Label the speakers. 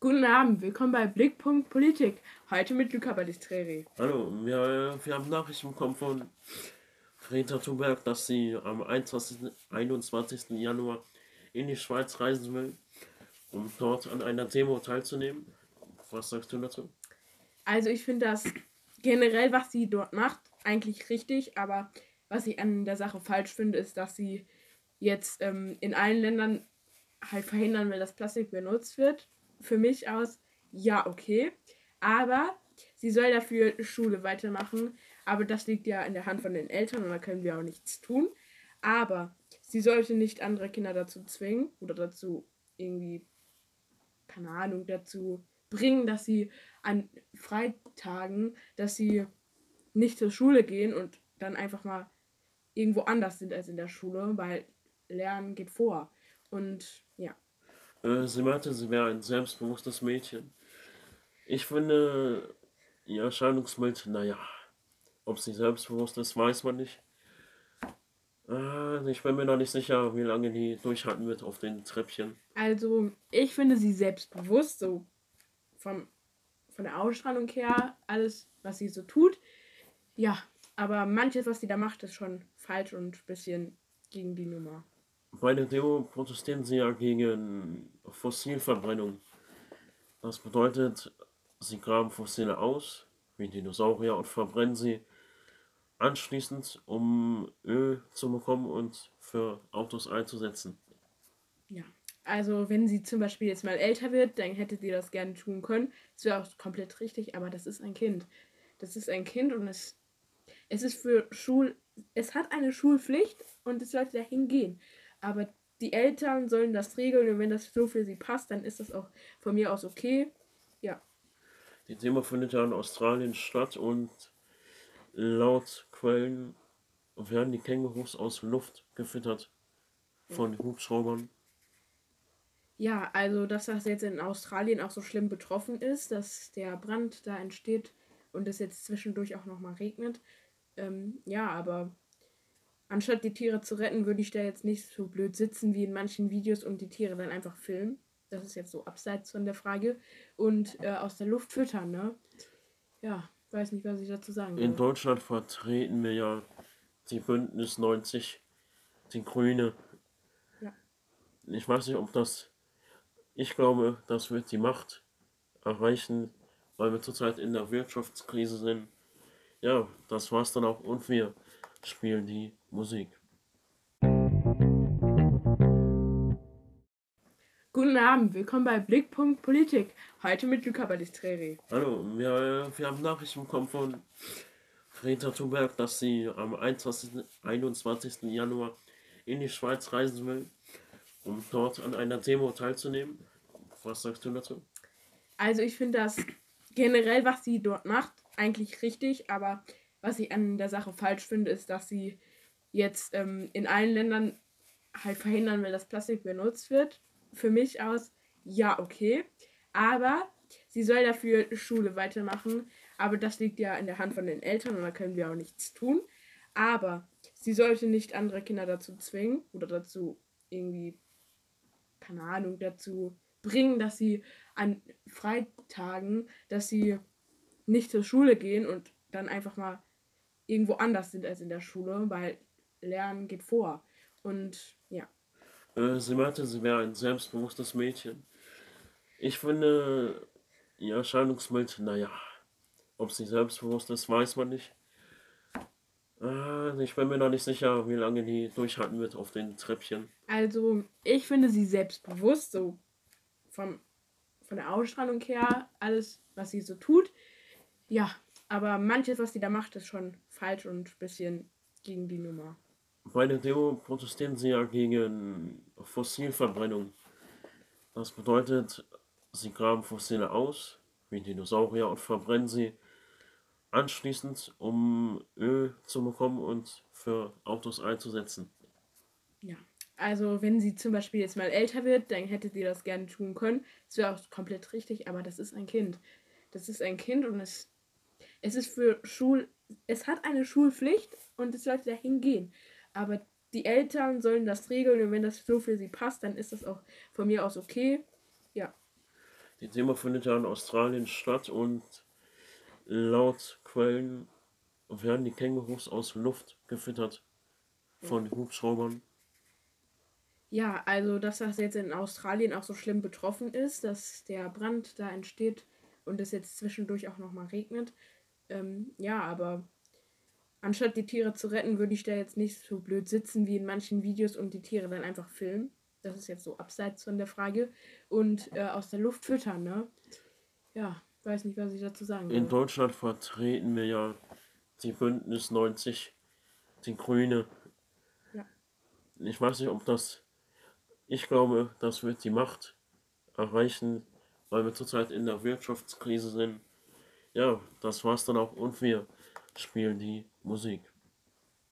Speaker 1: Guten Abend, willkommen bei Blickpunkt Politik. Heute mit Luca Balistreri.
Speaker 2: Hallo, wir, wir haben Nachrichten bekommen von Greta Thunberg, dass sie am 21. 21. Januar in die Schweiz reisen will, um dort an einer Demo teilzunehmen. Was sagst du dazu?
Speaker 1: Also ich finde das generell, was sie dort macht, eigentlich richtig, aber was ich an der Sache falsch finde, ist, dass sie jetzt ähm, in allen Ländern halt verhindern will, dass Plastik benutzt wird. Für mich aus, ja, okay. Aber sie soll dafür Schule weitermachen. Aber das liegt ja in der Hand von den Eltern und da können wir auch nichts tun. Aber sie sollte nicht andere Kinder dazu zwingen oder dazu irgendwie, keine Ahnung, dazu bringen, dass sie an Freitagen, dass sie nicht zur Schule gehen und dann einfach mal irgendwo anders sind als in der Schule, weil Lernen geht vor. Und.
Speaker 2: Äh, sie meinte, sie wäre ein selbstbewusstes Mädchen. Ich finde, ihr Erscheinungsbild, naja, ob sie selbstbewusst ist, weiß man nicht. Äh, ich bin mir noch nicht sicher, wie lange die durchhalten wird auf den Treppchen.
Speaker 1: Also, ich finde sie selbstbewusst, so vom, von der Ausstrahlung her, alles, was sie so tut. Ja, aber manches, was sie da macht, ist schon falsch und ein bisschen gegen die Nummer.
Speaker 2: Bei der Demo protestieren sie ja gegen Fossilverbrennung. Das bedeutet, sie graben Fossile aus, wie Dinosaurier, und verbrennen sie anschließend, um Öl zu bekommen und für Autos einzusetzen.
Speaker 1: Ja, also wenn sie zum Beispiel jetzt mal älter wird, dann hätte sie das gerne tun können. Das wäre auch komplett richtig, aber das ist ein Kind. Das ist ein Kind und es, es ist für Schul... Es hat eine Schulpflicht und es sollte dahin gehen. Aber die Eltern sollen das regeln und wenn das so für sie passt, dann ist das auch von mir aus okay. Ja.
Speaker 2: Die Demo findet ja in Australien statt und laut Quellen werden die Kängurus aus Luft gefüttert von Hubschraubern.
Speaker 1: Ja, also dass das jetzt in Australien auch so schlimm betroffen ist, dass der Brand da entsteht und es jetzt zwischendurch auch nochmal regnet. Ähm, ja, aber anstatt die Tiere zu retten, würde ich da jetzt nicht so blöd sitzen wie in manchen Videos und die Tiere dann einfach filmen. Das ist jetzt so abseits von der Frage. Und äh, aus der Luft füttern, ne? Ja, weiß nicht, was ich dazu sagen
Speaker 2: soll. In Deutschland vertreten wir ja die Bündnis 90, die Grüne. Ja. Ich weiß nicht, ob das. Ich glaube, das wird die Macht erreichen, weil wir zurzeit in der Wirtschaftskrise sind. Ja, das war's dann auch. Und wir spielen die Musik.
Speaker 1: Guten Abend, willkommen bei Blickpunkt Politik. Heute mit Luca Balistreri.
Speaker 2: Hallo, wir, wir haben Nachrichten bekommen von Greta Thunberg, dass sie am 21. 21. Januar in die Schweiz reisen will, um dort an einer Demo teilzunehmen. Was sagst du dazu?
Speaker 1: Also ich finde das generell, was sie dort macht, eigentlich richtig, aber was ich an der Sache falsch finde, ist, dass sie jetzt ähm, in allen Ländern halt verhindern will, dass Plastik benutzt wird. Für mich aus, ja, okay. Aber sie soll dafür Schule weitermachen. Aber das liegt ja in der Hand von den Eltern und da können wir auch nichts tun. Aber sie sollte nicht andere Kinder dazu zwingen oder dazu irgendwie, keine Ahnung, dazu bringen, dass sie an Freitagen, dass sie nicht zur Schule gehen und dann einfach mal irgendwo anders sind als in der Schule, weil Lernen geht vor. Und ja.
Speaker 2: Äh, sie meinte, sie wäre ein selbstbewusstes Mädchen. Ich finde, ihr Erscheinungsbild, naja, ob sie selbstbewusst ist, weiß man nicht. Äh, ich bin mir noch nicht sicher, wie lange die durchhalten wird auf den Treppchen.
Speaker 1: Also, ich finde sie selbstbewusst, so vom, von der Ausstrahlung her, alles, was sie so tut. Ja, aber manches, was sie da macht, ist schon falsch und ein bisschen gegen die Nummer.
Speaker 2: Bei der Demo protestieren sie ja gegen Fossilverbrennung. Das bedeutet, sie graben Fossile aus, wie Dinosaurier, und verbrennen sie anschließend, um Öl zu bekommen und für Autos einzusetzen.
Speaker 1: Ja, also wenn sie zum Beispiel jetzt mal älter wird, dann hätte sie das gerne tun können. Das wäre auch komplett richtig, aber das ist ein Kind. Das ist ein Kind und es, es ist für Schul... Es hat eine Schulpflicht und es sollte dahin gehen. Aber die Eltern sollen das regeln und wenn das so für sie passt, dann ist das auch von mir aus okay. Ja.
Speaker 2: Die Demo findet ja in Australien statt und laut Quellen werden die Kängurus aus Luft gefüttert von ja. Hubschraubern.
Speaker 1: Ja, also dass das jetzt in Australien auch so schlimm betroffen ist, dass der Brand da entsteht und es jetzt zwischendurch auch nochmal regnet. Ähm, ja, aber anstatt die Tiere zu retten, würde ich da jetzt nicht so blöd sitzen wie in manchen Videos und die Tiere dann einfach filmen. Das ist jetzt so abseits von der Frage. Und äh, aus der Luft füttern, ne? Ja, weiß nicht, was ich dazu sagen
Speaker 2: soll. In Deutschland vertreten wir ja die Bündnis 90, die Grüne. Ja. Ich weiß nicht, ob das. Ich glaube, das wird die Macht erreichen, weil wir zurzeit in der Wirtschaftskrise sind. Ja, das war's dann auch und wir spielen die Musik.